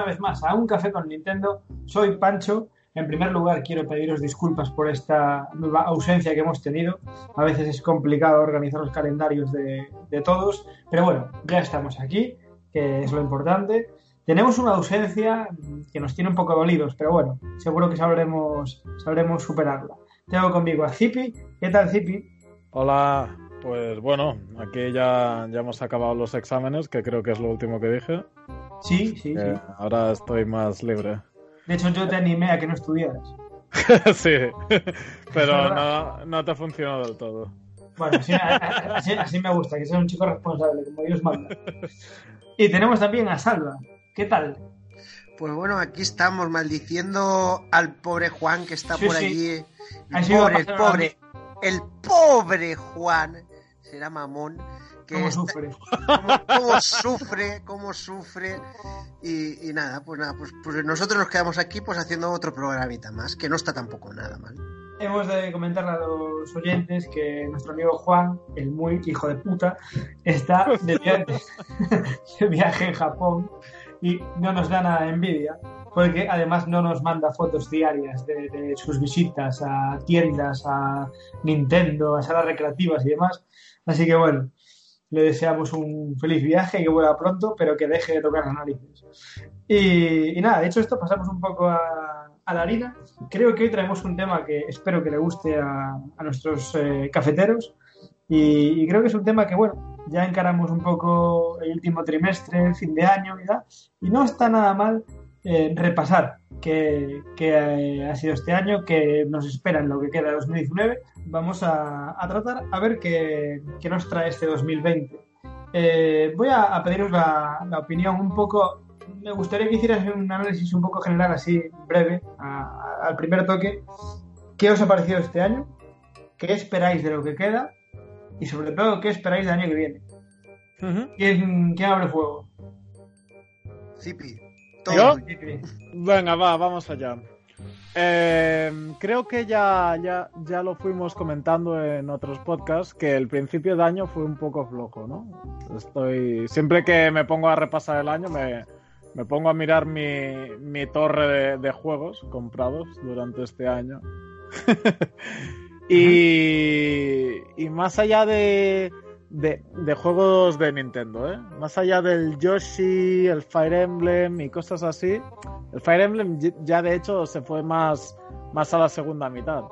Una vez más a Un Café con Nintendo. Soy Pancho. En primer lugar, quiero pediros disculpas por esta ausencia que hemos tenido. A veces es complicado organizar los calendarios de, de todos, pero bueno, ya estamos aquí, que es lo importante. Tenemos una ausencia que nos tiene un poco dolidos, pero bueno, seguro que sabremos, sabremos superarla. Tengo conmigo a Zipi. ¿Qué tal, Zipi? Hola, pues bueno, aquí ya, ya hemos acabado los exámenes, que creo que es lo último que dije. Sí, sí, Eh, sí. ahora estoy más libre. De hecho, yo te animé a que no estudiaras. sí, pero no, no te ha funcionado del todo. Bueno, así, así- así me gusta, que seas un chico responsable, como Dios manda. Y tenemos también a Salva. ¿Qué tal? Pues bueno, aquí estamos maldiciendo al pobre Juan que está Sí, por sí. allí. El pobre, el pobre, el pobre Juan. Será mamón. Que ¿Cómo está- sufre? cómo- cómo sufre, cómo sufre. Y, y nada, pues nada, pues, pues nosotros nos quedamos aquí pues haciendo otro programita más, que no está tampoco nada mal. Hemos de comentarle a los oyentes que nuestro amigo Juan, el muy hijo de puta, está de viaje, de viaje en Japón y no nos da nada de envidia, porque además no nos manda fotos diarias de, de sus visitas a tiendas, a Nintendo, a salas recreativas y demás. Así que bueno, le deseamos un feliz viaje que vuelva pronto, pero que deje de tocar las narices. Y, nada, dicho esto, pasamos un poco a, la harina. Creo que hoy traemos un tema que espero que le guste a, nuestros eh, cafeteros. Y, creo que es un tema que, bueno, ya encaramos un poco el último trimestre, el fin de año. Y no está nada mal eh, repasar qué, qué, eh, ha sido este año, qué nos espera en lo que queda de 2019. Vamos a, a tratar a ver qué, qué nos trae este 2020. Eh, voy a, a pediros la, la opinión un poco. Me gustaría que hicieras un análisis un poco general, así breve, a- a- al primer toque. ¿Qué os ha parecido este año? ¿Qué esperáis de lo que queda? Y sobre todo, ¿qué esperáis del año que viene? ¿Quién, quién abre fuego? Zipi. ¿Yo? Venga, va, vamos allá. Eh, creo que ya, ya, ya lo fuimos comentando en otros podcasts, que el principio de año fue un poco flojo, ¿no? Estoy. Siempre que me pongo a repasar el año, me, me pongo a mirar mi, mi torre de, de juegos comprados durante este año. y, y más allá de, de, de juegos de Nintendo, ¿eh? Más allá del Yoshi, el Fire Emblem y cosas así, el Fire Emblem ya de hecho se fue más, más a la segunda mitad.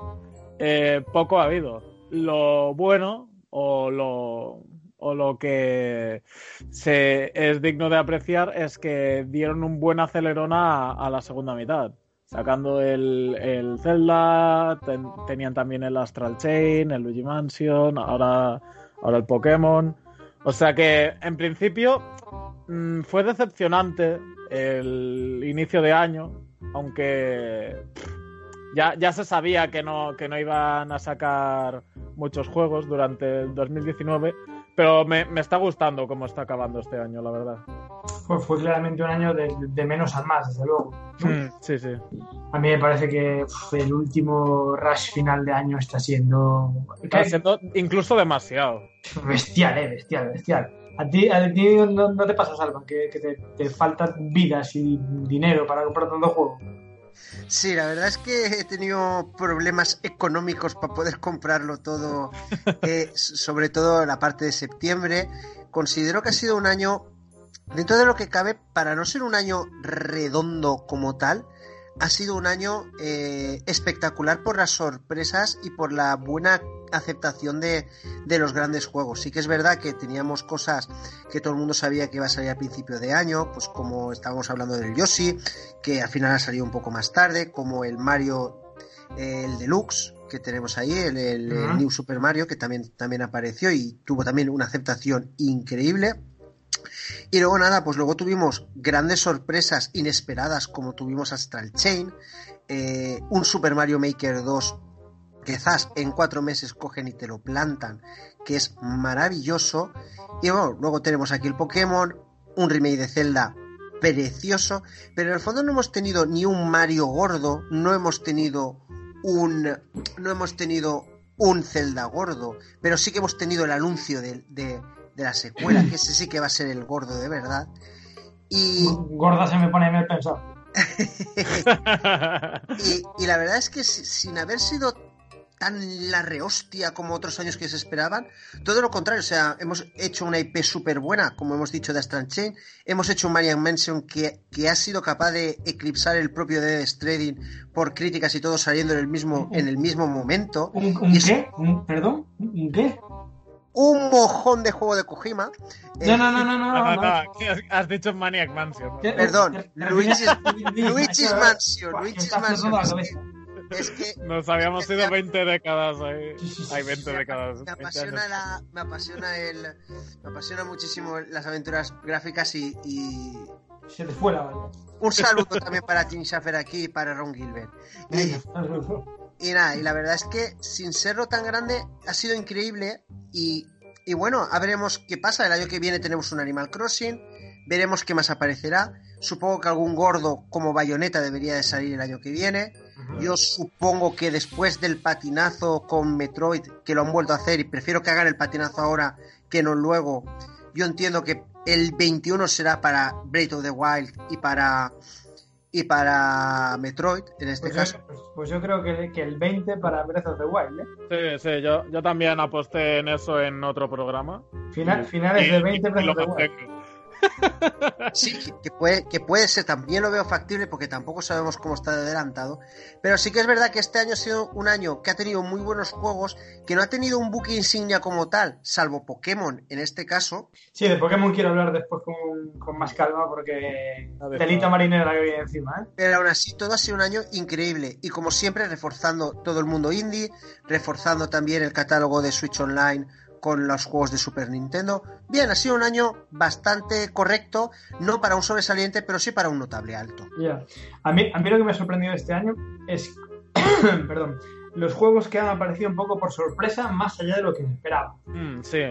Eh, poco ha habido. Lo bueno o lo, o lo que es digno de apreciar es que dieron un buen acelerón a, a la segunda mitad. Sacando el, el Zelda, ten- tenían también el Astral Chain, el Luigi Mansion, ahora, ahora el Pokémon. O sea que, en principio, mm, fue decepcionante el inicio de año, aunque ya, ya se sabía que no, que no iban a sacar muchos juegos durante el 2019, pero me, me está gustando cómo está acabando este año, la verdad. Pues fue claramente un año de, de menos a más, desde luego. Mm, Sí, sí. A mí me parece que uf, el último rush final de año está siendo Está siendo incluso demasiado. bestial, eh, bestial, bestial. A ti, a ti no, no te pasa, Salva, que, que te, te faltan vidas y dinero para comprar tanto juego. Sí, la verdad es que he tenido problemas económicos para poder comprarlo todo, eh, sobre todo la parte de septiembre. Considero que ha sido un año, dentro de lo que cabe, para no ser un año redondo como tal, ha sido un año eh, espectacular por las sorpresas y por la buena aceptación de, de los grandes juegos. Sí que es verdad que teníamos cosas que todo el mundo sabía que iba a salir a principio de año, pues como estábamos hablando del Yoshi, que al final ha salido un poco más tarde, como el Mario el Deluxe que tenemos ahí, el, el-. New Super Mario, que también, también apareció y tuvo también una aceptación increíble. Y luego nada, pues luego tuvimos grandes sorpresas inesperadas como tuvimos Astral Chain, eh, un Super Mario Maker 2 que quizás en cuatro meses cogen y te lo plantan, que es maravilloso. Y luego tenemos aquí el Pokémon, un remake de Zelda precioso, pero en el fondo no hemos tenido ni un Mario gordo, no hemos tenido un no hemos tenido un Zelda gordo, pero sí que hemos tenido el anuncio de- de la secuela, que ese sí que va a ser el gordo de verdad. Y, Gorda se me pone mal pensado. y, y la verdad es que si- sin haber sido tan la rehostia como otros años que se esperaban, todo lo contrario, o sea, hemos hecho una IP súper buena, como hemos dicho de Astral Chain, hemos hecho un Marian Mansion que, que ha sido capaz de eclipsar el propio Dead Stranding por críticas y todo saliendo en el mismo, en el mismo momento. ¿Un, un Y es- qué? ¿Un- ¿Perdón? ¿Un qué? Un mojón de juego de Kojima. No, no, no, no, no. No, no, no. no, que has- dicho Maniac Mansion. Perdón, ¿Te- te Luigi's- Luigi's Mansion, Luigi's Mansion. Es que Nos habíamos ido 20 décadas ahí. Hay sí, 20 me, décadas. me 20 apasiona la, me apasiona el, me apasiona muchísimo las aventuras gráficas y, y Se te fue la un saludo también para Tim Schafer aquí y para Ron Gilbert. Y, y nada, y la verdad es que sin serlo tan grande ha sido increíble y, y bueno, a veremos qué pasa. El año que viene tenemos un Animal Crossing, veremos qué más aparecerá. Supongo que algún gordo como Bayonetta debería de salir el año que viene. Yo supongo que después del patinazo con Metroid, que lo han vuelto a hacer, y prefiero que hagan el patinazo ahora que no luego, yo entiendo que el 21 será para Breath of the Wild y para y para Metroid, en este Pues caso. yo, pues- pues yo creo que, que el 20 para Breath of the Wild, ¿eh? Sí, sí, yo, yo también aposté en eso en otro programa. Final- finales y- de 20 y Breath of the Wild. Sí, que- puede, que puede ser, también lo veo factible porque tampoco sabemos cómo está de adelantado. Pero sí que es verdad que este año ha sido un año que ha tenido muy buenos juegos, que no ha tenido un buque insignia como tal, salvo Pokémon en este caso. Sí, de Pokémon quiero hablar después con, con más calma porque ver, telita marinera que viene encima, ¿eh? Pero aún así, todo ha sido un año increíble. Y como siempre, reforzando todo el mundo indie, reforzando también el catálogo de Switch Online con los juegos de Super Nintendo. Bien, ha sido un año bastante correcto, no para un sobresaliente, pero sí para un notable alto. Ya. A, mí, a mí lo que me ha sorprendido este año es, perdón, los juegos que han aparecido un poco por sorpresa más allá de lo que me esperaba. Mm, sí.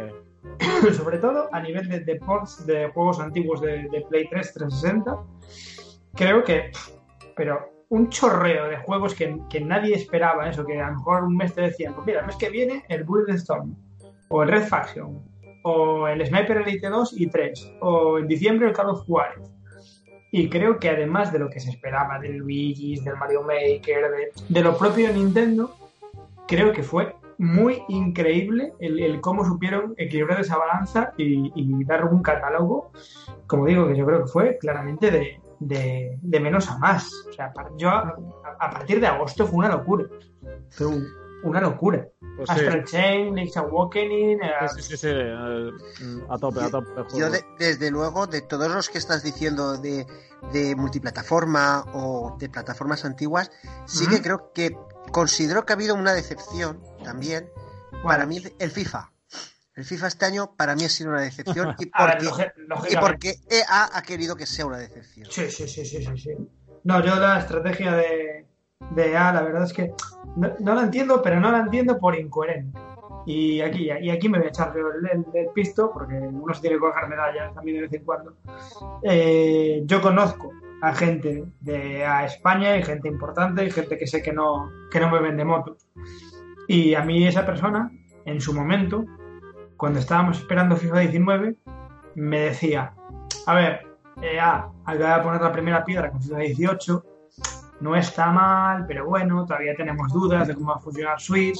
Sobre todo a nivel de, de ports de juegos antiguos de, de Play 3 360. Creo que, pero un chorreo de juegos que, que nadie esperaba, eso, que a lo mejor un mes te decían, pues mira, el mes que viene el Bulletstorm, o el Red Faction, o el Sniper Elite 2 y 3, o en diciembre el Call of Juarez. Y creo que además de lo que se esperaba del Luigi's, del Mario Maker, de, de lo propio Nintendo, creo que fue muy increíble el, el cómo supieron equilibrar esa balanza y, y dar un catálogo, como digo, que yo creo que fue claramente de, de- de menos a más. O sea, yo a, a partir de agosto fue una locura. Una locura. Pues sí. Astral Chain, Link's Awakening, eh, Sí, sí, sí, sí, eh, a tope, a tope. Yo, de- desde luego, de todos los que estás diciendo de, de multiplataforma o de plataformas antiguas, sí que creo que considero que ha habido una decepción también. Para mí, el FIFA. El FIFA este año para mí ha sido una decepción y a ver, porque, y EA ha querido que sea una decepción. Sí, sí, sí, sí, sí, sí. No, yo la estrategia de, de EA, la verdad es que no, no la entiendo, pero no la entiendo por incoherente. Y aquí, y aquí me voy a echar el, el- pisto, porque uno se tiene que coger medallas también de vez en cuando. Eh, yo conozco a gente de a España y gente importante y gente que sé que no, que no me vende motos. Y a mí esa persona, en su momento, cuando estábamos esperando FIFA 19, me decía, a ver, EA, acaba de poner la primera piedra con FIFA 18, no está mal, pero bueno, todavía tenemos dudas de cómo va a funcionar Switch.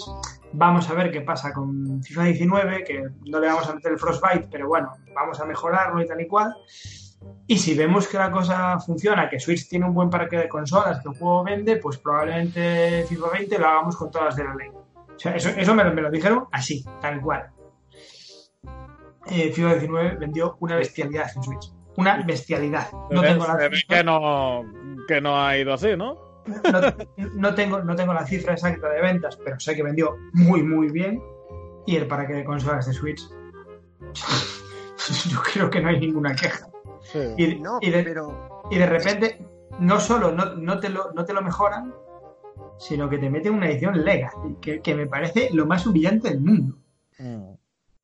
Vamos a ver qué pasa con FIFA 19, que no le vamos a meter el Frostbite, pero bueno, vamos a mejorarlo y tal y cual. Y si vemos que la cosa funciona, que Switch tiene un buen parque de consolas, que el juego vende, pues probablemente FIFA 20 lo hagamos con todas de la ley. O sea, eso, eso me, lo, me lo dijeron así, tal cual. Eh, FIFA 19 vendió una bestialidad en Switch. Una bestialidad. No tengo la que no, que no ha ido así, ¿no? no, no tengo, no tengo la cifra exacta de ventas, pero sé que vendió muy, muy bien. Y el parque de consolas de Switch, yo creo que no hay ninguna queja. Sí. Y, No, y de, pero y de repente, no solo no, no te lo, no te lo mejoran, sino que te meten una edición Legacy, que, que me parece lo más humillante del mundo. Mm.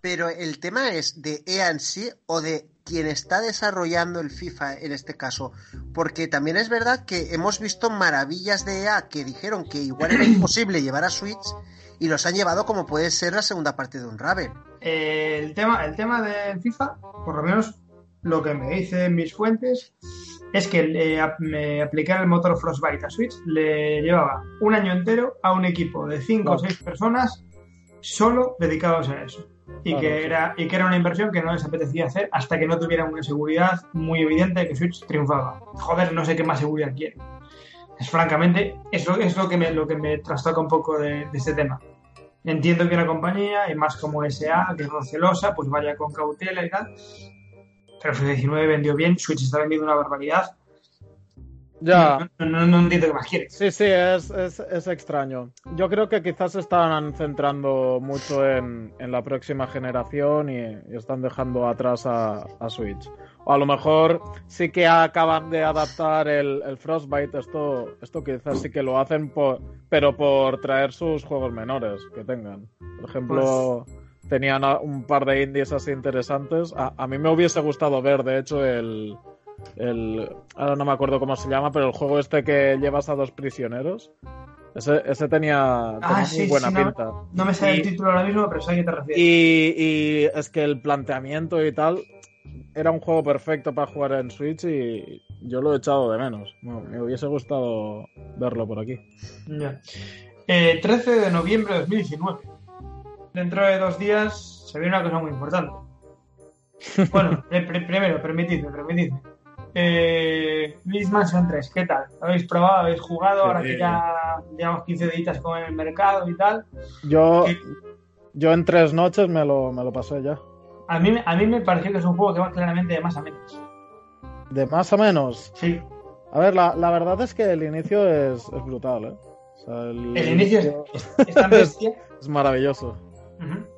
Pero el tema es de EA en sí o de quien está desarrollando el FIFA en este caso. Porque también es verdad que hemos visto maravillas de EA que dijeron que igual era imposible llevar a Switch y los han llevado como puede ser la segunda parte de un Raven. Eh, el, tema, el tema del FIFA, por lo menos lo que me dicen mis fuentes, es que eh, me aplicar el motor Frostbite a Switch le llevaba un año entero a un equipo de 5 o Claro. 6 personas solo dedicados a eso. Y, Claro, que sí. era, y que era una inversión que no les apetecía hacer hasta que no tuvieran una seguridad muy evidente de que Switch triunfaba. Joder, no sé qué más seguridad quiere. Es francamente, es lo, es lo que me, lo que me trastoca un poco de, de este tema. Entiendo que una compañía, y más como SA, que es recelosa, pues vaya con cautela y tal. Pero F19 vendió bien, Switch está vendiendo una barbaridad. Ya, No, no, no entiendo qué más quiere. sí, sí, es, es, es extraño. Yo creo que quizás se están centrando mucho en, en la próxima generación y, y están dejando atrás a, a Switch. O a lo mejor sí que acaban de adaptar el, el Frostbite, esto, esto quizás sí que lo hacen, por, pero por traer sus juegos menores que tengan. Por ejemplo, tenían a- un par de indies así interesantes. A, a mí me hubiese gustado ver, de hecho, el, el. Ahora no me acuerdo cómo se llama, pero el juego este que llevas a dos prisioneros. Ese, ese tenía, tenía Ah, muy sí, buena sí, no, pinta. No me sale Y- el título ahora mismo, pero sé a qué te refieres. Y, y es que el planteamiento y tal era un juego perfecto para jugar en Switch y yo lo he echado de menos. Bueno, me hubiese gustado verlo por aquí. Ya. Eh, 13 de noviembre de 2019. Dentro de dos días se viene una cosa muy importante. Bueno, pr- primero, permitidme, permitidme. Eh, Luis Mansion 3, ¿qué tal? ¿Lo habéis probado? ¿Habéis jugado? Ahora que ya llevamos 15 días con el mercado y tal. Yo, ¿Qué? yo en tres noches me lo, me lo pasé ya. A mí, a mí me pareció que es un juego que va claramente de más a menos. De más a menos. Sí, A ver, la, la verdad es que el inicio es, es brutal, ¿eh? O sea, el, el inicio es, es- es tan bestia. es maravilloso.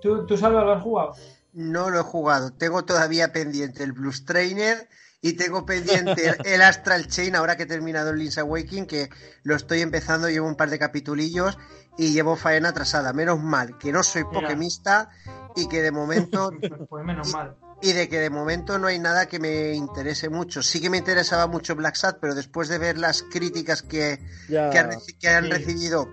¿Tú, ¿Tú, Salva, lo has jugado? No lo he jugado. Tengo todavía pendiente el Blues Trainer y tengo pendiente el, Astral Chain ahora que he terminado el Link's Awakening, que lo estoy empezando, llevo un par de capitulillos y llevo faena atrasada. Menos mal que no soy pokemista y que de momento Pues menos mal. y de que de momento no hay nada que me interese mucho. Sí que me interesaba mucho Black Sat, pero después de ver las críticas que, Ya, que, han, reci- que han Sí. recibido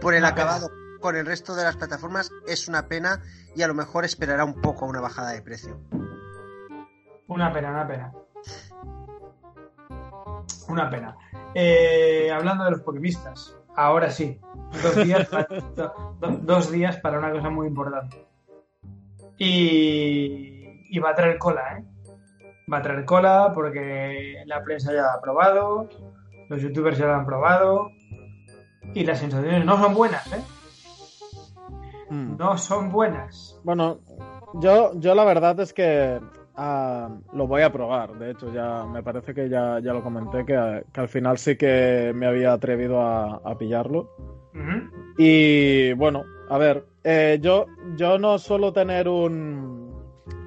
por el Una pena. acabado con el resto de las plataformas, es una pena y a lo mejor esperará un poco una bajada de precio. Una pena, una pena. Una pena. Eh, hablando de los pokemistas, ahora sí, dos días, para, do- do- dos días para una cosa muy importante. Y, y va a traer cola, ¿eh? Va a traer cola porque la prensa ya lo ha probado, los youtubers ya lo han probado y las sensaciones no son buenas, ¿eh? Mm. No son buenas. Bueno, yo, yo la verdad es que ah, lo voy a probar. De hecho, ya me parece que ya, ya lo comenté, que, que al final sí que me había atrevido a, a pillarlo. Y bueno, a ver, eh, yo, yo no suelo tener un...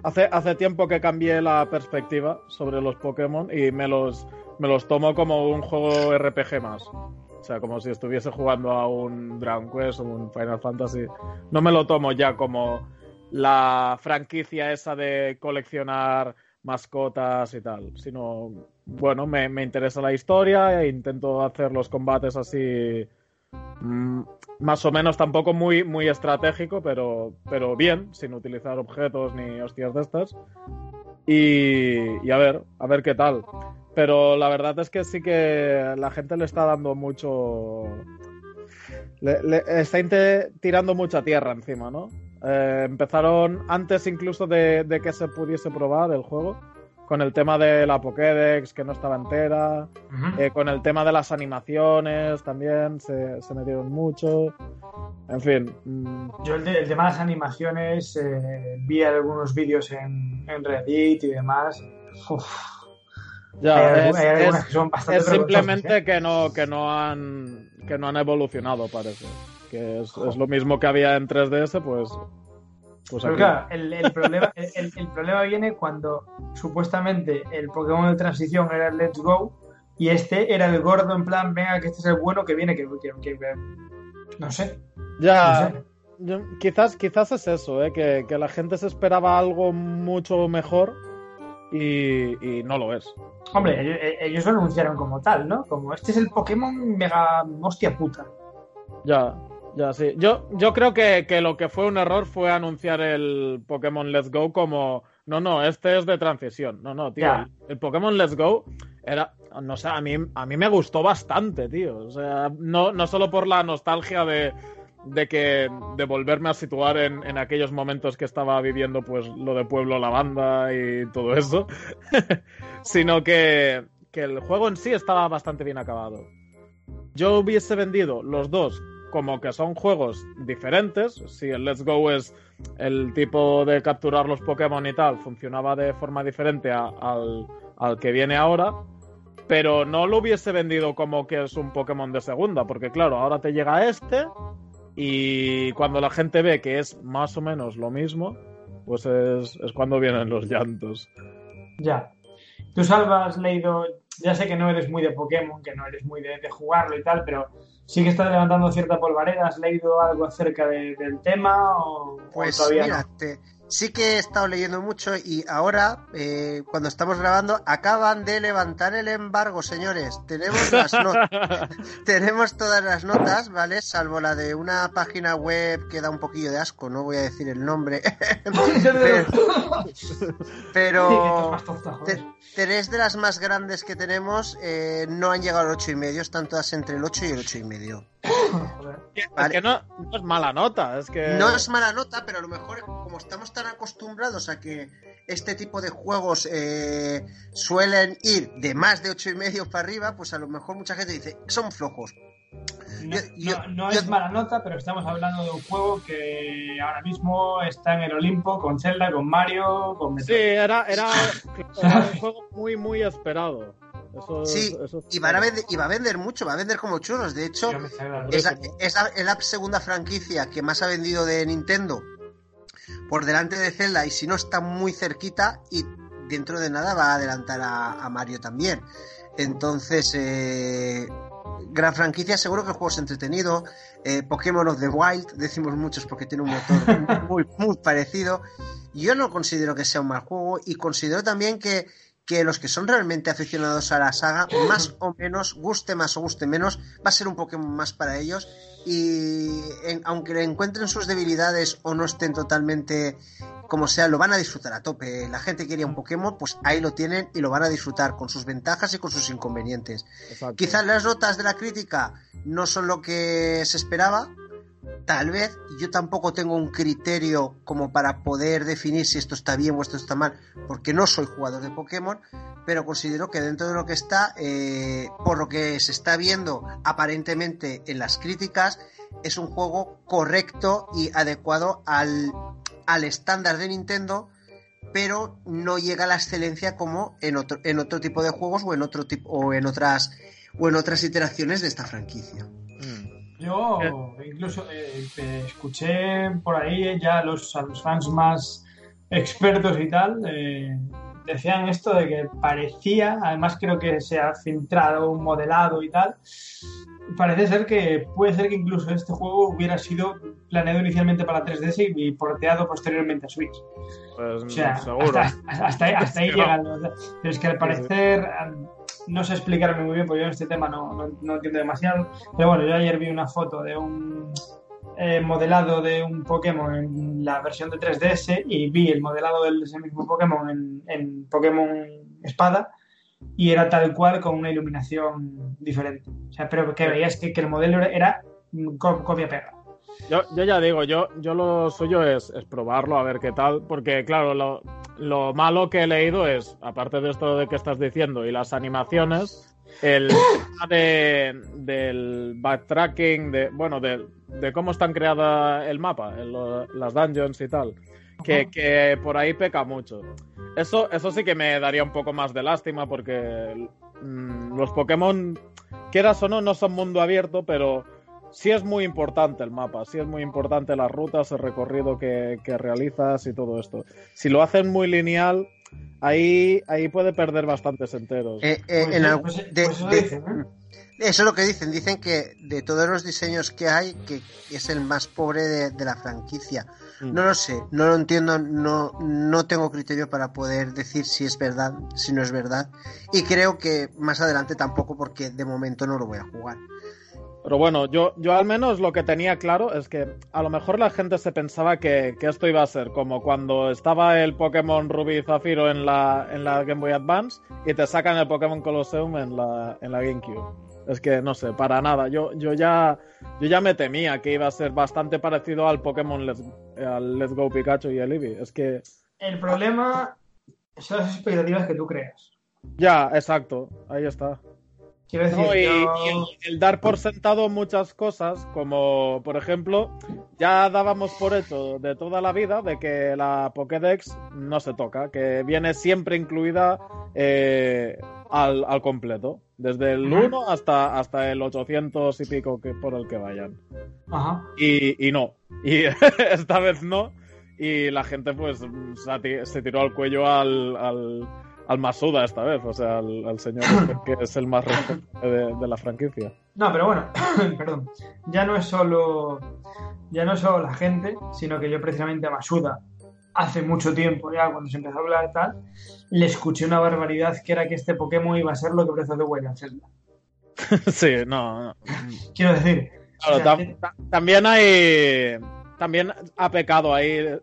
Hace, hace tiempo que cambié la perspectiva sobre los Pokémon y me los, me los tomo como un juego RPG más. O sea, como si estuviese jugando a un Dragon Quest o un Final Fantasy. No me lo tomo ya como la franquicia esa de coleccionar mascotas y tal, sino, bueno, me, me interesa la historia e intento hacer los combates así mm, más o menos tampoco muy, muy estratégico, pero, pero bien, sin utilizar objetos ni hostias de estas. Y, y a ver, a ver qué tal. Pero la verdad es que sí que la gente le está dando mucho. Le, está tirando mucha tierra encima, ¿no? Eh, empezaron antes incluso de, de que se pudiese probar el juego, con el tema de la Pokédex, que no estaba entera, eh, con el tema de las animaciones también se, se metieron mucho. En fin, mm, Yo el, de- el tema de las animaciones, eh, vi algunos vídeos en, en Reddit y demás. Uf. Ya, Hay, es, hay es- que son es simplemente que no, que no han que no han evolucionado, parece. Que es, es lo mismo que había en 3DS, pues. Pues Pero aquí. claro, el, el problema, el, problema viene cuando supuestamente el Pokémon de transición era el Let's Go y este era el gordo en plan, venga, que este es el bueno que viene, que, que- que- que- no sé. Ya, no sé. yo- quizás, quizás es eso, ¿eh? que, que la gente se esperaba algo mucho mejor y, y no lo es. Hombre, ellos, ellos lo anunciaron como tal, ¿no? Como este es el Pokémon mega hostia puta. Ya, ya sí. Yo, yo creo que, que lo que fue un error fue anunciar el Pokémon Let's Go como. No, no, este es de transición. No, no, tío. El, el Pokémon Let's Go era. No sé, a mí, a mí me gustó bastante, tío. O sea, no, no solo por la nostalgia de, de que. de volverme a situar en, en aquellos momentos que estaba viviendo, pues, lo de Pueblo Lavanda y todo eso. sino que, que el juego en sí estaba bastante bien acabado yo hubiese vendido los dos como que son juegos diferentes. Si el Let's Go es el tipo de capturar los Pokémon y tal, funcionaba de forma diferente a- al, al que viene ahora. Pero no lo hubiese vendido como que es un Pokémon de segunda, porque claro, ahora te llega este y cuando la gente ve que es más o menos lo mismo, pues es, es cuando vienen los llantos. Ya. Tú, Salva, has leído. Ya sé que no eres muy de Pokémon, que no eres muy de, de jugarlo y tal, pero sí que estás levantando cierta polvareda. ¿Has leído algo acerca de- del tema o, o Pues todavía mira, no? te- sí que he estado leyendo mucho y ahora, eh, cuando estamos grabando, acaban de levantar el embargo, señores. Tenemos las notas. Tenemos todas las notas, ¿vale? Salvo la de una página web que da un poquillo de asco, no voy a decir el nombre. pero tres de las más grandes que tenemos eh, no han llegado al 8 y medio, están todas entre el 8 y el 8 y medio. Es que no, no es mala nota, es que... No es mala nota, pero a lo mejor como estamos tan acostumbrados a que este tipo de juegos eh, suelen ir de más de ocho y medio para arriba, pues a lo mejor mucha gente dice, son flojos. No, Yo- yo- no- no yo- es mala nota, pero estamos hablando de un juego que ahora mismo está en el Olimpo con Zelda, con Mario, con Sí, Metroid. era, era, era un juego muy, muy esperado. Eso, Sí, eso- y, van a vender, y va a vender mucho, va a vender como churros. De hecho, es la, es la- es la segunda franquicia que más ha vendido de Nintendo por delante de Zelda y si no está muy cerquita y dentro de nada va a adelantar a, a Mario también. Entonces, eh, gran franquicia, seguro que el juego es entretenido. Eh, Pokémon of the Wild, decimos muchos porque tiene un motor muy, muy parecido. Yo no considero que sea un mal juego y considero también que, que los que son realmente aficionados a la saga, más o menos, guste más o guste menos, va a ser un Pokémon más para ellos. Y en- aunque le encuentren sus debilidades o no estén totalmente como sea, lo van a disfrutar a tope. La gente quería un Pokémon, pues ahí lo tienen y lo van a disfrutar con sus ventajas y con sus inconvenientes. Exacto. Quizás las notas de la crítica no son lo que se esperaba. Tal vez yo tampoco tengo un criterio como para poder definir si esto está bien o esto está mal, porque no soy jugador de Pokémon, pero considero que dentro de lo que está, eh, por lo que se está viendo aparentemente en las críticas, es un juego correcto y adecuado al, al estándar de Nintendo, pero no llega a la excelencia como en otro, en otro tipo de juegos o en otro tipo o en otras o en otras iteraciones de esta franquicia. Mm. Yo incluso eh, escuché por ahí ya los, a los fans más expertos y tal, eh, decían esto de que parecía, además creo que se ha filtrado un modelado y tal, parece ser que puede ser que incluso este juego hubiera sido planeado inicialmente para 3DS y porteado posteriormente a Switch. Pues O sea, seguro. hasta, hasta ahí, llegan. Pero es que al parecer no sé explicarme muy bien, porque yo en este tema no, no- no entiendo demasiado. Pero bueno, yo ayer vi una foto de un eh, modelado de un Pokémon en la versión de 3DS y vi el modelado de ese mismo Pokémon en, Pokémon Espada y era tal cual con una iluminación diferente. O sea, pero que veías que, que el modelo era co- copia-pega. Yo, yo ya digo, yo, yo lo suyo es, es probarlo, a ver qué tal, porque claro, lo, lo malo que he leído es, aparte de esto de que estás diciendo y las animaciones, el tema de, del backtracking, de, bueno, de, de cómo están creada el mapa, las dungeons y tal, que, que por ahí peca mucho. Eso, eso sí que me daría un poco más de lástima porque mm, los Pokémon, quieras o no, no son mundo abierto, pero sí es muy importante el mapa, sí es muy importante las rutas, el recorrido que, que realizas y todo esto. Si lo hacen muy lineal, ahí, ahí puede perder bastantes enteros. Eso es lo que dicen. Dicen que de todos los diseños que hay, que es el más pobre de, de la franquicia. Mm. No lo sé, no lo entiendo, no, no tengo criterio para poder decir si es verdad, si no es verdad. Y creo que más adelante tampoco, porque de momento no lo voy a jugar. Pero bueno, yo, yo al menos lo que tenía claro es que a lo mejor la gente se pensaba que, que esto iba a ser como cuando estaba el Pokémon Rubí y Zafiro en la, en la Game Boy Advance y te sacan el Pokémon Colosseum en la, en la GameCube. Es que no sé, para nada. Yo, yo, ya, yo ya me temía que iba a ser bastante parecido al Pokémon Let's, al Let's Go Pikachu y el Eevee. Es que El problema son las expectativas que tú creas. ya, exacto, ahí está. Quiero decir, No, y, yo- y el, el dar por sentado muchas cosas, como por ejemplo, ya dábamos por hecho de toda la vida de que la Pokédex no se toca, que viene siempre incluida eh, al, al completo, desde el Ujú. 1 hasta, hasta el 800 y pico que, por el que vayan. Ajá. Y, y no, y esta vez no, y la gente pues se, tiró al cuello al, al, al Masuda esta vez, o sea, al, al señor este que es el más responsable de, de la franquicia. No, pero bueno, perdón. Ya no es solo. Ya no es solo la gente, sino que yo precisamente a Masuda, hace mucho tiempo ya, cuando se empezó a hablar tal, le escuché una barbaridad que era que este Pokémon iba a ser lo que Breath the Wild. Sí, no, no. Quiero decir. Claro, o sea, tam- ta- también hay. También ha pecado ahí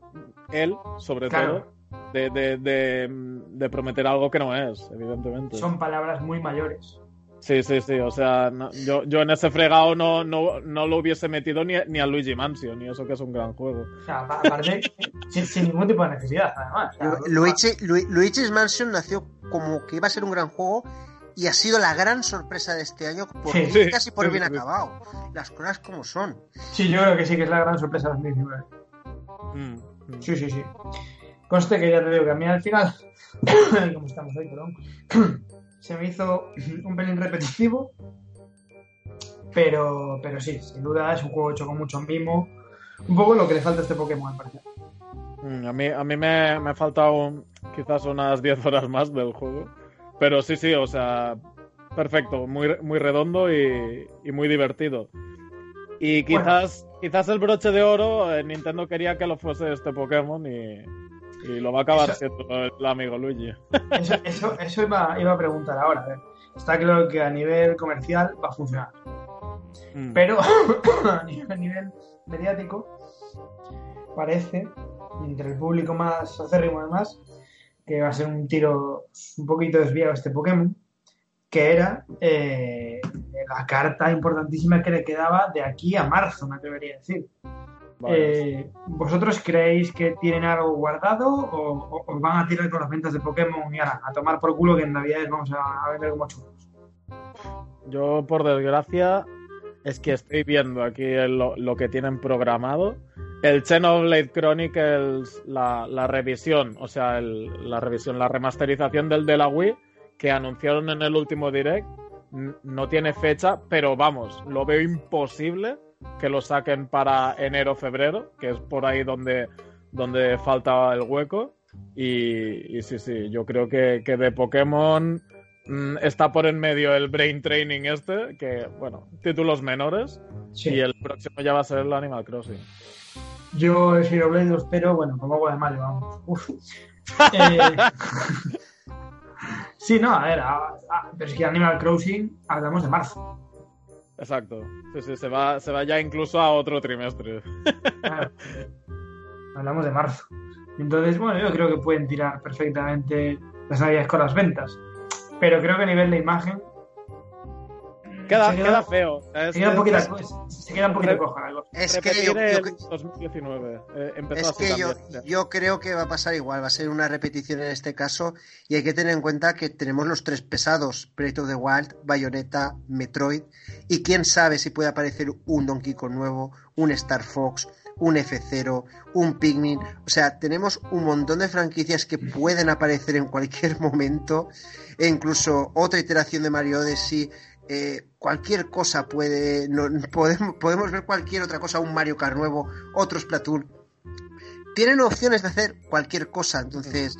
él, sobre Claro. todo, de, de, de, de prometer algo que no es, evidentemente. son palabras muy mayores. Sí, sí, sí. O sea, no- yo, yo en ese fregado no, no, no lo hubiese metido ni, ni a Luigi Mansion, ni eso que es un gran juego. O sea, aparte, sin, sin ningún tipo de necesidad, además. O sea, Lu- Luigi, Lu- Luigi's Mansion nació como que iba a ser un gran juego y ha sido la gran sorpresa de este año por Sí, y por sí, bien sí. acabado. Las cosas como son. Sí, yo creo que sí que es la gran sorpresa de 2019. Mm, mm. Sí, sí, sí. Conste que ya te digo que a mí al final, como estamos hoy, perdón, se me hizo un pelín repetitivo, pero, pero sí, sin duda es un juego hecho con mucho mimo. Un poco lo que le falta a este Pokémon, me parece. Mm, A mí, a mí me, me falta un- quizás unas 10 horas más del juego. Pero sí, sí, o sea, perfecto, muy, muy redondo y, y muy divertido. Y quizás, quizás el broche de oro, eh, Nintendo quería que lo fuese este Pokémon y, y lo va a acabar Eso- siendo el amigo Luigi. Eso, eso, eso iba, iba a preguntar ahora. a ver. Está claro que a nivel comercial va a funcionar. Mm. Pero a nivel, a nivel mediático, parece, entre el público más acérrimo además, que va a ser un tiro un poquito desviado este Pokémon, que era eh, la carta importantísima que le quedaba de aquí a marzo, me atrevería a decir. Eh, ¿Vosotros creéis que tienen algo guardado o, o- o van a tirar con las ventas de Pokémon y ahora a tomar por culo que en Navidades vamos a, a vender como churros? Yo, por desgracia, es que estoy viendo aquí el- lo, lo que tienen programado. El Xenoblade Chronicles, la, la revisión, o sea, el- la revisión, la remasterización del de la Wii, que anunciaron en el último direct, no tiene fecha, pero vamos, lo veo imposible que lo saquen para enero febrero, que es por ahí donde, donde falta el hueco. Y, y sí, sí, yo creo que, que de Pokémon mm, está por en medio el Brain Training este, que, bueno, títulos menores. Sí. Y el próximo ya va a ser el Animal Crossing. Yo el Xenoblade lo espero, bueno, como agua de mayo, vamos. Uf. Eh, sí, no, a ver, a- a- pero es que Animal Crossing hablamos de marzo. Exacto. Sí, sí, se va, se va ya incluso a otro trimestre. Claro. Hablamos de marzo. Entonces, bueno, yo creo que pueden tirar perfectamente las navidades con las ventas. Pero creo que a nivel de imagen Queda, feo. Es- se queda un poquito, es- se queda un poquito coja la cosa. Es que yo, yo- el 2019. eh, empezó es así que yo creo que va a pasar igual, va a ser una repetición en este caso y hay que tener en cuenta que tenemos los tres pesados, Breath of the Wild, Bayonetta, Metroid y quién sabe si puede aparecer un Donkey Kong nuevo, un Star Fox, un F0, un Pikmin, o sea, tenemos un montón de franquicias que pueden aparecer en cualquier momento e incluso otra iteración de Mario Odyssey, eh, cualquier cosa puede, no, podemos, podemos ver cualquier otra cosa, un Mario Kart nuevo, otro Splatoon. Tienen opciones de hacer cualquier cosa, entonces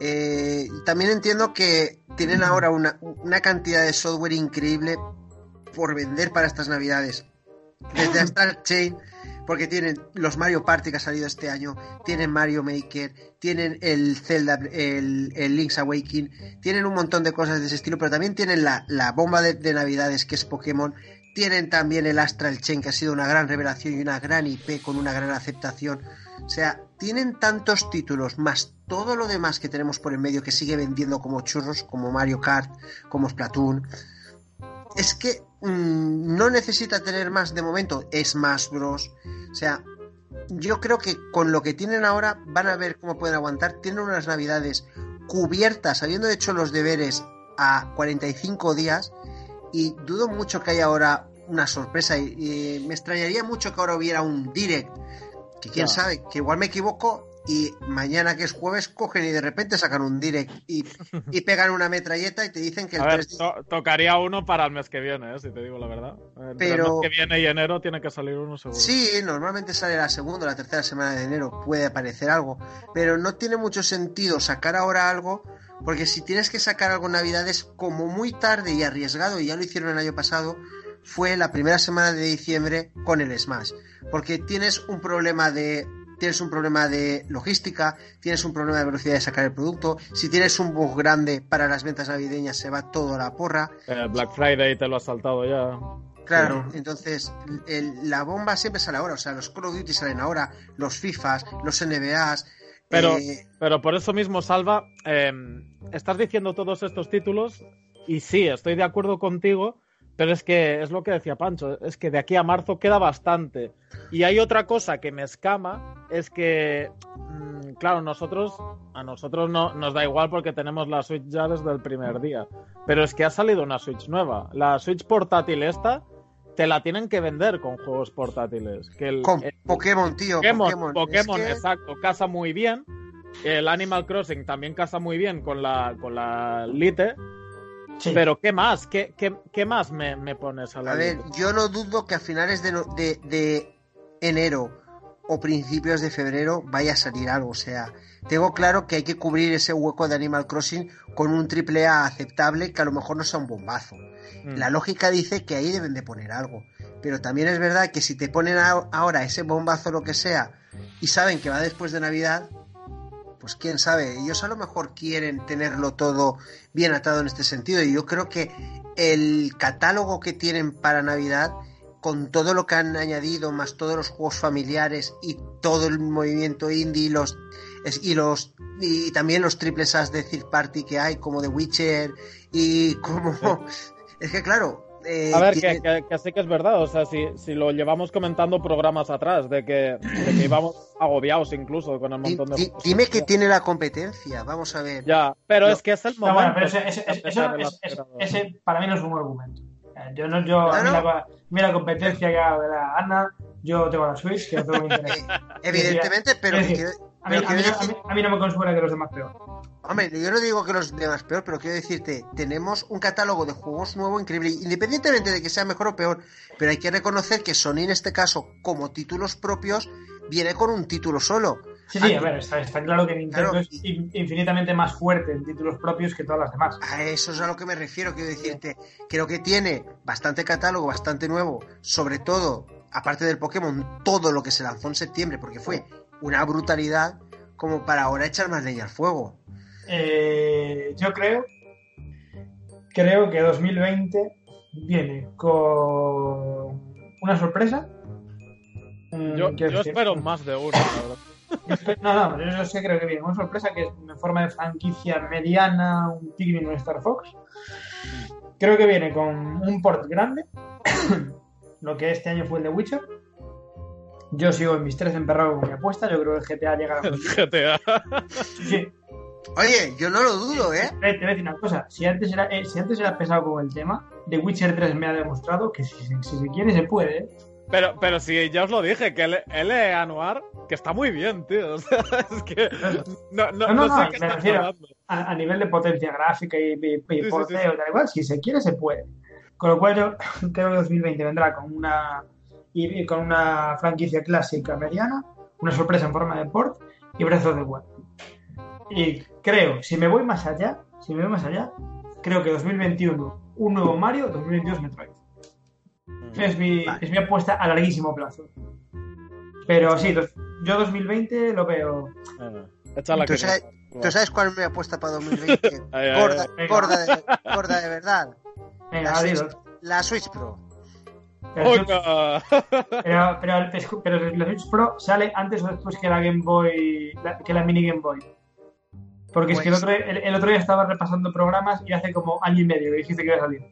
eh, también entiendo que tienen ahora una, una cantidad de software increíble por vender para estas navidades. Desde Astral Chain, porque tienen los Mario Party que ha salido este año, tienen Mario Maker, tienen el Zelda, el, el Link's Awakening, tienen un montón de cosas de ese estilo, pero también tienen la, la bomba de, de navidades que es Pokémon, tienen también el Astral Chain que ha sido una gran revelación y una gran IP con una gran aceptación. O sea, tienen tantos títulos más todo lo demás que tenemos por en medio que sigue vendiendo como churros, como Mario Kart, como Splatoon. Es que mm, no necesita tener más de momento. Smash Bros. O sea, yo creo que con lo que tienen ahora van a ver cómo pueden aguantar. Tienen unas navidades cubiertas, habiendo hecho los deberes a 45 días. Y dudo mucho que haya ahora una sorpresa. Y, me extrañaría mucho que ahora hubiera un direct. Que quién sabe, que igual me equivoco y mañana que es jueves cogen y de repente sacan un direct y, y pegan una metralleta y te dicen que el A ver, 3 de- to- tocaría uno para el mes que viene, eh, si te digo la verdad. Entre Pero- el mes que viene y enero tiene que salir uno seguro. Sí, normalmente sale la segunda o la tercera semana de enero, puede aparecer algo, pero no tiene mucho sentido sacar ahora algo, porque si tienes que sacar algo en Navidades como muy tarde y arriesgado, y ya lo hicieron el año pasado, fue la primera semana de diciembre con el Smash, porque tienes un problema de tienes un problema de logística, tienes un problema de velocidad de sacar el producto, si tienes un bug grande para las ventas navideñas se va todo a la porra, Eh, Black Friday te lo has saltado ya. Claro, entonces el- la bomba siempre sale ahora, o sea, los Call of Duty salen ahora, los FIFAs, los NBAs. Pero, eh, pero por eso mismo, Salva, eh, estás diciendo todos estos títulos y sí, estoy de acuerdo contigo, pero es que es lo que decía Pancho, es que de aquí a marzo queda bastante. Y hay otra cosa que me escama, es que, mm, claro, nosotros, a nosotros no nos da igual porque tenemos la Switch ya desde el primer día, pero es que ha salido una Switch nueva. La Switch portátil esta, te la tienen que vender con juegos portátiles. Que el, con el- Pokémon, tío. Pokémon, Pokémon, Pokémon, Es que- exacto, casa muy bien. El Animal Crossing también casa muy bien con la, con la Lite. Sí. Pero ¿qué más? ¿Qué, qué, qué más me, me pones a la A ver, yo no dudo que a finales de, de, de enero o principios de febrero vaya a salir algo. O sea, tengo claro que hay que cubrir ese hueco de Animal Crossing con un triple A aceptable que a lo mejor no sea un bombazo. Mm. La lógica dice que ahí deben de poner algo. Pero también es verdad que si te ponen a- ahora ese bombazo lo que sea y saben que va después de Navidad, pues quién sabe, ellos a lo mejor quieren tenerlo todo bien atado en este sentido. Y yo creo que el catálogo que tienen para Navidad, con todo lo que han añadido, más todos los juegos familiares y todo el movimiento indie y los y los y también los triples as de third party que hay, como The Witcher y como es que claro. Eh, A ver, tiene- que, que, que sí que es verdad. O sea, si, si lo llevamos comentando programas atrás, de que, de que íbamos agobiados incluso con el montón de dime que tiene la competencia, vamos a ver. Ya, pero No. es que es el No, momento. bueno, pero ese, ese- ese- eso- para mí no es un argumento. Eh, Yo no, yo, a mí Claro. la, competencia que de la Ana, yo tengo la Switch, que no tengo interés. Evidentemente, pero es decir, A mí, pero a, mí, quiero a, mí, decir- a mí no me considera que los demás peor. Hombre, yo no digo que los demás peor, pero quiero decirte, tenemos un catálogo de juegos nuevo increíble, independientemente de que sea mejor o peor, pero hay que reconocer que Sony en este caso, como títulos propios, viene con un título solo. Sí, sí, a Ah, ver, está, está claro que Nintendo Claro. es in- infinitamente más fuerte en títulos propios que todas las demás. A eso es a lo que me refiero, quiero decirte, creo que tiene bastante catálogo, bastante nuevo, sobre todo, aparte del Pokémon, todo lo que se lanzó en septiembre, porque fue una brutalidad como para ahora echar más leña al fuego. Eh, yo creo, creo que 2020 viene con una sorpresa. Mm, Yo, espero más de uno, la verdad. No, no, pero yo sí creo que viene una sorpresa que es en forma de franquicia mediana, un Pikmin un Star Fox. creo que viene con un port grande, lo que este año fue el de Witcher. Yo sigo en mis tres emperrados con mi apuesta. Yo creo que el GTA llega a El GTA. Sí. Oye, yo no lo dudo, ¿eh? Eh, Te voy a decir una cosa. Si antes, era, eh, si antes era pesado con el tema, The Witcher 3 me ha demostrado que si, si se quiere se puede. ¿eh? Pero, pero si ya os lo dije, que el L. Anuar, que está muy bien, tío. O sea, es que no, no, No, no, no sé no, qué me refiero-. A, a nivel de potencia gráfica y, y, y sí, porteo sí, sí. tal igual, si se quiere se puede. Con lo cual yo creo que 2020 vendrá con una y, y con una franquicia clásica mediana, una sorpresa en forma de port y Breath of the Wild. Y creo, si me voy más allá, si me voy más allá, creo que 2021 un nuevo Mario, 2022 Metroid. Es mi, Vale. es mi apuesta a larguísimo plazo. Pero sí, dos- yo 2020 lo veo. Échala ¿Tú que sabes, no. tú sabes cuál es mi apuesta para 2020? Ay, ay, gorda, ay. gorda, de, gorda de verdad. Venga, La Switch, adiós. la Switch Pro. Pero, Oiga. pero, pero, pero la Switch Pro sale antes o después que la Game Boy, la- que la mini Game Boy. Porque es que el Pues- otro, el, el otro día estaba repasando programas y hace como año y medio que dijiste que iba a salir.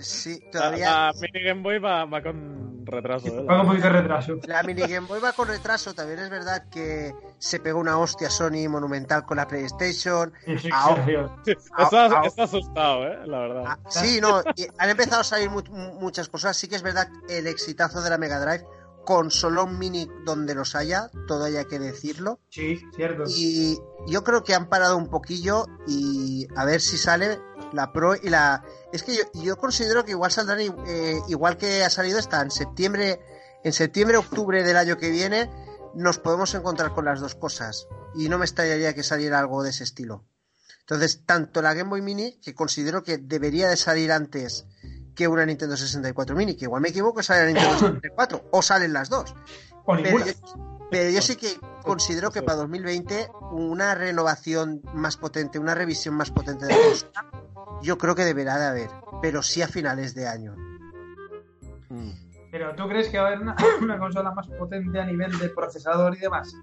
Sí, La, todavía. la mini Game Boy va, va con retraso, ¿eh? Va con un poquito de retraso. La mini Game Boy va con retraso. También es verdad que se pegó una hostia Sony monumental con la PlayStation. Sí, sí, Ahora- Sergio. Está, Au, au. está asustado, ¿eh? La verdad. Ah, sí, no, y han empezado a salir mu- muchas cosas. Sí que es verdad el exitazo de la Mega Drive con solo un mini donde los haya, todo haya que decirlo. Sí, cierto. Y yo creo que han parado un poquillo y a ver si sale la Pro y la... Es que yo, yo considero que igual saldrán eh, igual que ha salido esta en septiembre, en septiembre, octubre del año que viene, nos podemos encontrar con las dos cosas. Y no me extrañaría que saliera algo de ese estilo. Entonces, tanto la Game Boy Mini, que considero que debería de salir antes que una Nintendo 64 Mini, que igual me equivoco, sale la Nintendo 64, o salen las dos. o Pero yo, pero yo sí que considero que para 2020 una renovación más potente, una revisión más potente de la consola, yo creo que deberá de haber, pero sí a finales de año. Pero ¿tú crees que va a haber una, una consola más potente a nivel de procesador y demás?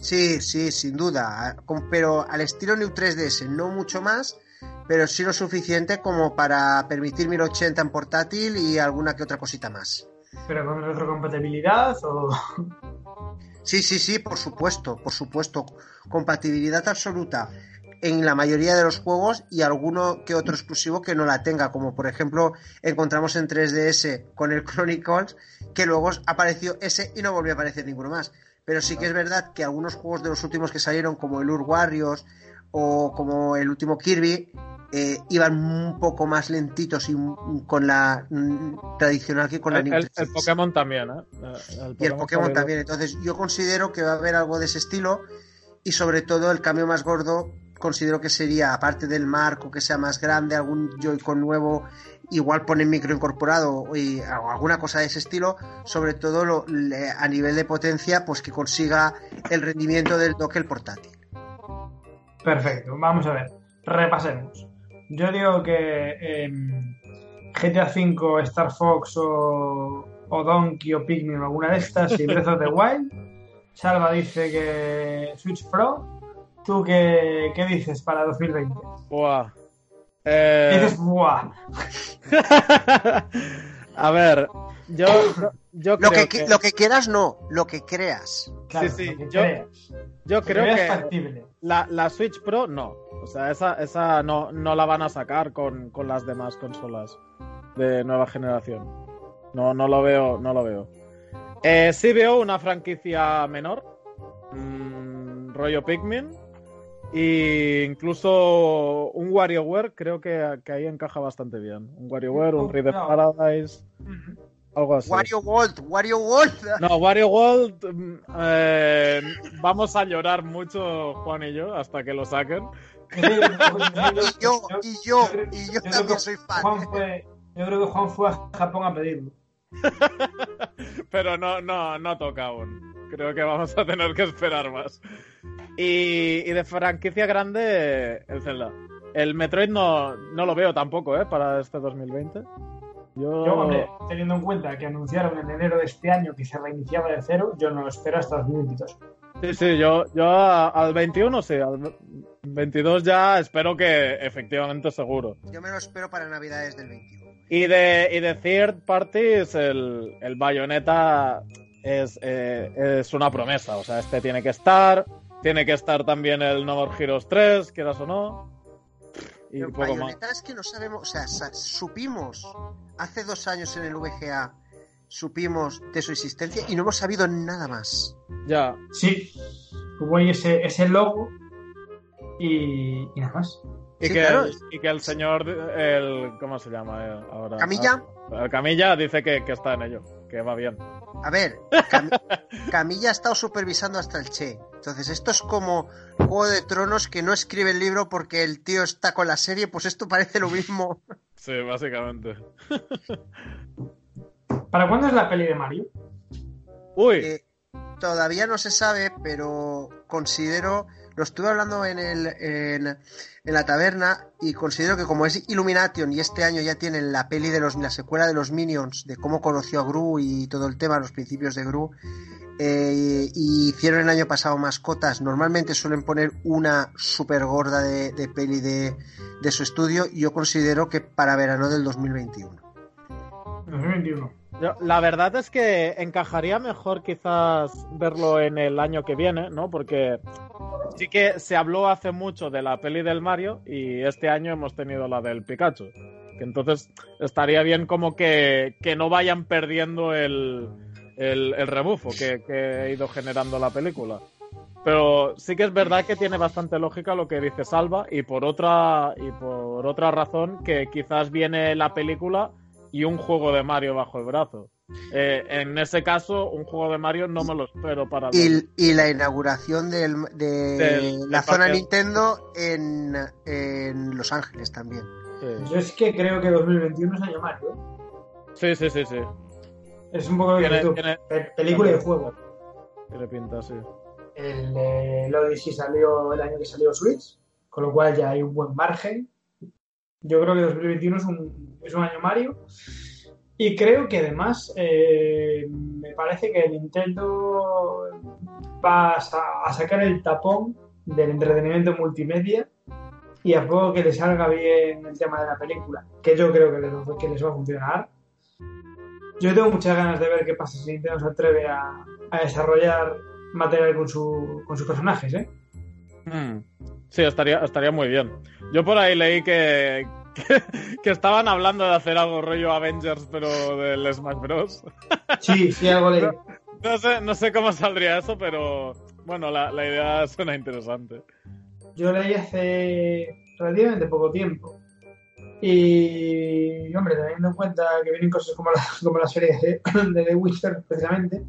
Sí, sí, sin duda, pero al estilo New 3DS, no mucho más, pero sí lo suficiente como para permitir 1080 en portátil y alguna que otra cosita más. ¿Pero con retrocompatibilidad o...? Sí, sí, sí, por supuesto, por supuesto. Compatibilidad absoluta en la mayoría de los juegos y alguno que otro exclusivo que no la tenga, como por ejemplo encontramos en 3DS con el Chronicles, que luego apareció ese y no volvió a aparecer ninguno más. Pero sí que es verdad que algunos juegos de los últimos que salieron, como el Ur Warriors o como el último Kirby, eh, iban un poco más lentitos y con la mm, tradicional que con la New el- el 3DS. Pokémon también, ¿eh? El Y el Pokémon también. Entonces, yo considero que va a haber algo de ese estilo. Y sobre todo, el cambio más gordo, considero que sería, aparte del marco que sea más grande, algún Joy-Con nuevo, igual ponen micro incorporado y, o alguna cosa de ese estilo. Sobre todo lo- le- a nivel de potencia, pues que consiga el rendimiento del dock el portátil. Perfecto, vamos a ver. Repasemos. Yo digo que em, GTA V, Star Fox o, o Donkey o Pikmin o alguna de estas y Breath of the Wild. Salva dice que Switch Pro. ¿Tú qué, qué dices para 2020? Buah. Eh, Dices, ¡buah! a ver, yo, yo Lo creo que, que, lo que quieras, no, lo que creas. Claro, Sí, sí, lo que yo- creas. yo Lo que creo que factible. La, la Switch Pro no. O sea, esa, esa no, no la van a sacar con, con las demás consolas de nueva generación. No, no lo veo, no lo veo. Eh, sí veo una franquicia menor, mm, rollo Pikmin, e incluso un WarioWare creo que, que ahí encaja bastante bien. Un WarioWare, un Dead No. Paradise. Algo así. Wario World, Wario World. No, Wario World, mm, eh, vamos a llorar mucho Juan y yo hasta que lo saquen. Y yo, y yo, y yo yo creo también que soy fan. Juan fue, yo creo que Juan fue a Japón a pedirlo. Pero no, no, no toca aún. Creo que vamos a tener que esperar más. Y, y de franquicia grande, el Zelda. El Metroid no, no lo veo tampoco, ¿eh? Para este 2020. Yo, Yo, hombre, teniendo en cuenta que anunciaron en enero de este año que se reiniciaba de cero, yo no espero hasta 2022. Sí, sí, yo, yo a- al 21 sí. al- 22 ya espero que efectivamente seguro. Yo me lo espero para Navidades del 21. Y de, y de third parties, el, el Bayonetta es, eh, es una promesa. O sea, este tiene que estar. Tiene que estar también el No More Heroes 3, quieras o no. Y Pero poco más. Es que no sabemos, o sea, sa- supimos hace dos años en el VGA, supimos de su existencia y no hemos sabido nada más. Ya. Sí, hubo ahí ese, ese logo y, y nada más. Y, Sí, que, claro. el, y que el señor, el, ¿cómo se llama ahora? ¿Camilla? El Camilla dice que, que está en ello, que va bien. A ver, Cam- Camilla ha estado supervisando hasta el Che. Entonces, esto es como Juego de Tronos que no escribe el libro porque el tío está con la serie, pues esto parece lo mismo. Sí, básicamente. ¿Para cuándo es la peli de Mario? Uy, Eh, todavía no se sabe, pero considero, lo estuve hablando en, el, en, la taberna y considero que como es Illumination y este año ya tienen la peli de los, la secuela de los Minions, de cómo conoció a Gru y todo el tema, los principios de Gru, eh, y hicieron el año pasado mascotas, normalmente suelen poner una super gorda de, peli de, de su estudio yo considero que para verano del 2021. 2021. La verdad es que encajaría mejor quizás verlo en el año que viene, ¿no? Porque sí que se habló hace mucho de la peli del Mario y este año hemos tenido la del Pikachu. Entonces estaría bien como que, que no vayan perdiendo el, el, el rebufo que, que ha ido generando la película. Pero sí que es verdad que tiene bastante lógica lo que dice Salva y por otra y por otra razón que quizás viene la película y un juego de Mario bajo el brazo. Eh, en ese caso, un juego de Mario no me lo espero para Y, y la inauguración del- de Del- la del zona parque. Nintendo en, en Los Ángeles también. Sí. Yo es que creo que 2021 es año Mario. sí, sí, sí, sí. Es un poco Tiene, Película y juego. tiene pinta, sí. El, eh, el Odyssey salió el año que salió Switch, con lo cual ya hay un buen margen. Yo creo que 2021 es un, es un año Mario. Y creo que además eh, me parece que Nintendo va a, sa- a sacar el tapón del entretenimiento multimedia y a poco que le salga bien el tema de la película, que yo creo que les, va a funcionar. Yo tengo muchas ganas de ver qué pasa si Nintendo se atreve a, a desarrollar material con, su, con sus personajes, ¿eh? Mm. Sí, estaría, estaría muy bien. Yo por ahí leí que, que, que estaban hablando de hacer algo rollo Avengers, pero del Smash Bros. Sí, sí, algo de... No sé, no sé cómo saldría eso, pero bueno, la, la idea suena interesante. Yo leí hace relativamente poco tiempo. Y, hombre, teniendo en cuenta que vienen cosas como la, como la serie de, de The Witcher, precisamente,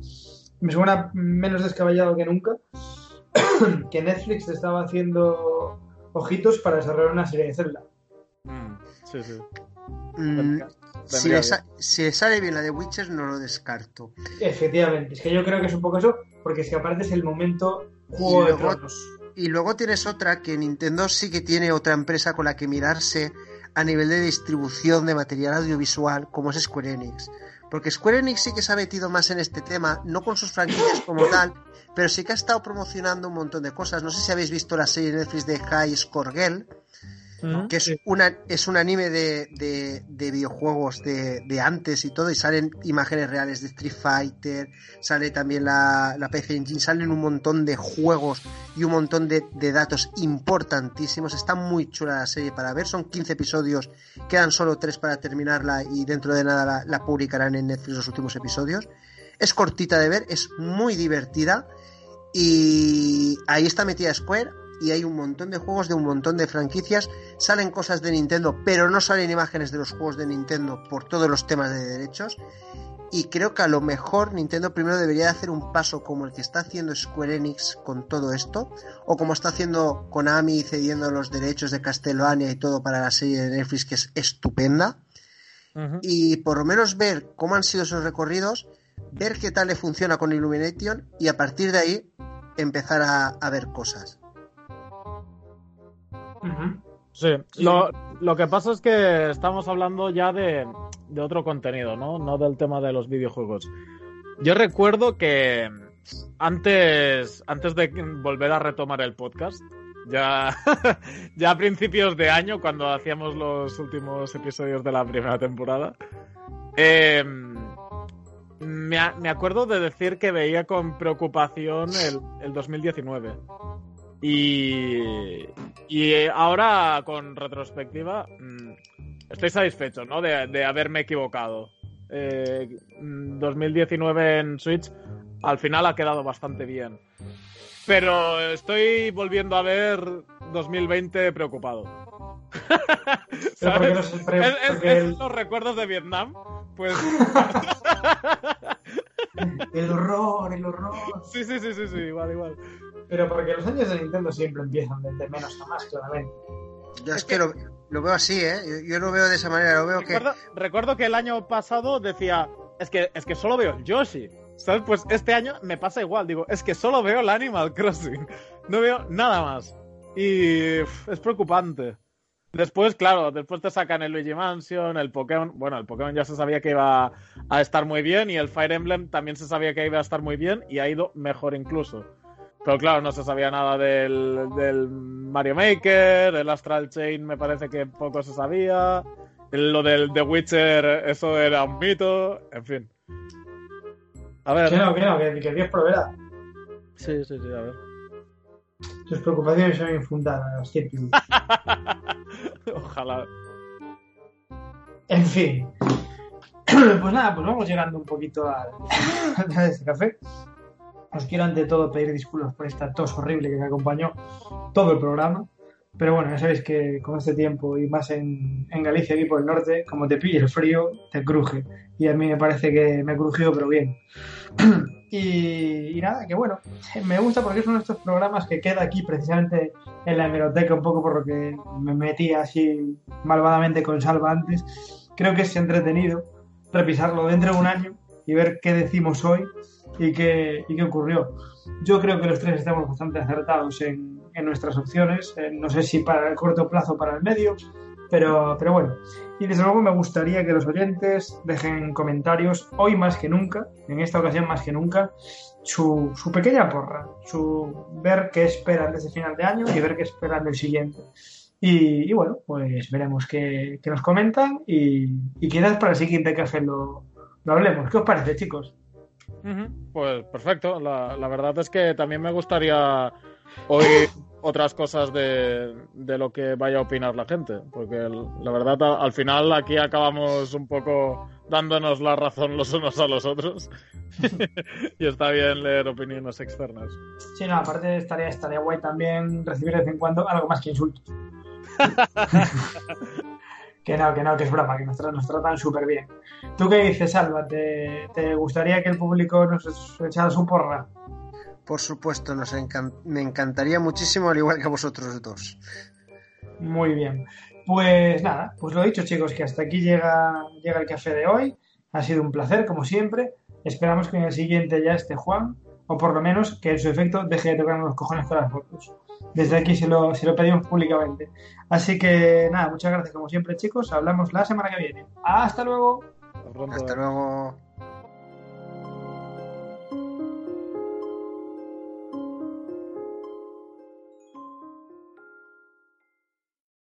me suena menos descabellado que nunca que Netflix estaba haciendo ojitos para desarrollar una serie de Zelda. Mm, Sí, sí. Mm, si, vendría le sa- si le sale bien la de Witcher, no lo descarto. Efectivamente, es que yo creo que es un poco eso, porque es que aparte es el momento Juego Y de luego- Tronos. Y luego tienes otra que Nintendo sí que tiene otra empresa con la que mirarse a nivel de distribución de material audiovisual, como es Square Enix. Porque Square Enix sí que se ha metido más en este tema, no con sus franquicias como tal, pero sí que ha estado promocionando un montón de cosas. No sé si habéis visto la serie Netflix de High Score Mm. que es, una, es un anime de, de- de videojuegos de, de antes y todo, y salen imágenes reales de Street Fighter, sale también la, la PC Engine, salen un montón de juegos y un montón de, de datos importantísimos. Está muy chula la serie para ver, son 15 episodios, quedan solo 3 para terminarla y dentro de nada la, la publicarán en Netflix los últimos episodios. Es cortita de ver, es muy divertida y ahí está metida Square y hay un montón de juegos de un montón de franquicias. Salen cosas de Nintendo, pero no salen imágenes de los juegos de Nintendo por todos los temas de derechos. Y creo que a lo mejor Nintendo primero debería de hacer un paso como el que está haciendo Square Enix con todo esto, o como está haciendo Konami cediendo los derechos de Castlevania y todo para la serie de Netflix, que es estupenda y por lo menos ver cómo han sido esos recorridos, ver qué tal le funciona con Illumination y a partir de ahí empezar a, a ver cosas. Sí, lo, lo que pasa es que estamos hablando ya de, de otro contenido, ¿no? No del tema de los videojuegos. Yo recuerdo que antes, antes de volver a retomar el podcast, Ya, ya a principios de año, cuando hacíamos los últimos episodios de la primera temporada, eh, me, me acuerdo de decir que veía con preocupación el, el 2019. Y, y ahora, con retrospectiva, mm, estoy satisfecho, ¿no? De, de haberme equivocado. Eh, mm, 2019 en Switch al final ha quedado bastante bien. Pero estoy volviendo a ver 2020 preocupado. ¿Sabes? pero- Es- es- es el- los recuerdos de Vietnam. Pues El horror, el horror. sí, sí, sí, sí, sí, igual, igual. Pero porque los años de Nintendo siempre empiezan de, de menos a más, claramente. Yo es que lo, lo veo así, ¿eh? Yo, yo lo veo de esa manera, lo veo que... Recuerdo, recuerdo que el año pasado decía, es que, es que solo veo el Yoshi. ¿Sabes? Pues este año me pasa igual. Digo, es que solo veo el Animal Crossing. No veo nada más. Y uf, es preocupante. Después, claro, después te sacan el Luigi Mansion, el Pokémon. Bueno, el Pokémon ya se sabía que iba a estar muy bien y el Fire Emblem también se sabía que iba a estar muy bien y ha ido mejor incluso. Pero claro, no se sabía nada del, del Mario Maker, el Astral Chain me parece que poco se sabía. Lo del The Witcher, eso era un mito, en fin. A ver. Que no, que no, que, que Dios proveerá. Sí, sí, sí, a ver. Tus preocupaciones son infundadas. Ojalá. En fin. Pues nada, pues vamos llegando un poquito al a este café. Os quiero ante todo pedir disculpas por esta tos horrible que me acompañó todo el programa. Pero bueno, ya sabéis que con este tiempo y más en, en Galicia, aquí por el norte, como te pille el frío, te cruje. Y a mí me parece que me ha crujido, pero bien. Y, y nada, que bueno, me gusta porque es uno de estos programas que queda aquí precisamente en la hemeroteca, un poco por lo que me metí así malvadamente con Salva antes. Creo que es entretenido revisarlo dentro de un año y ver qué decimos hoy y qué, y qué ocurrió. Yo creo que los tres estamos bastante acertados en, en nuestras opciones, eh, no sé si para el corto plazo o para el medio, pero, pero bueno. Y desde luego me gustaría que los oyentes dejen comentarios hoy más que nunca, en esta ocasión más que nunca, su, su pequeña porra, su ver qué esperan de ese final de año y ver qué esperan del siguiente. Y, y bueno, pues veremos qué, qué nos comentan y, y quizás para el siguiente café lo, lo hablemos. ¿Qué os parece, chicos? Pues perfecto. La, la verdad es que también me gustaría oír otras cosas de, de lo que vaya a opinar la gente. Porque el- la verdad, a- al final aquí acabamos un poco dándonos la razón los unos a los otros. y está bien leer opiniones externas. Sí, no, aparte estaría, estaría guay también recibir de vez en cuando algo más que insultos. que no, que no, que es broma, que nos, tra- nos tratan súper bien. ¿Tú qué dices, Alba? ¿Te, te gustaría que el público nos echara su porra? Por supuesto, nos encan- me encantaría muchísimo, al igual que a vosotros dos. Muy bien. Pues nada, pues lo dicho, chicos, que hasta aquí llega, llega el café de hoy. Ha sido un placer, como siempre. Esperamos que en el siguiente ya esté Juan, o por lo menos que en su efecto deje de tocarnos los cojones con las fotos. Desde aquí se lo, se lo pedimos públicamente. Así que nada, muchas gracias como siempre, chicos. Hablamos la semana que viene. Hasta luego. Hasta luego.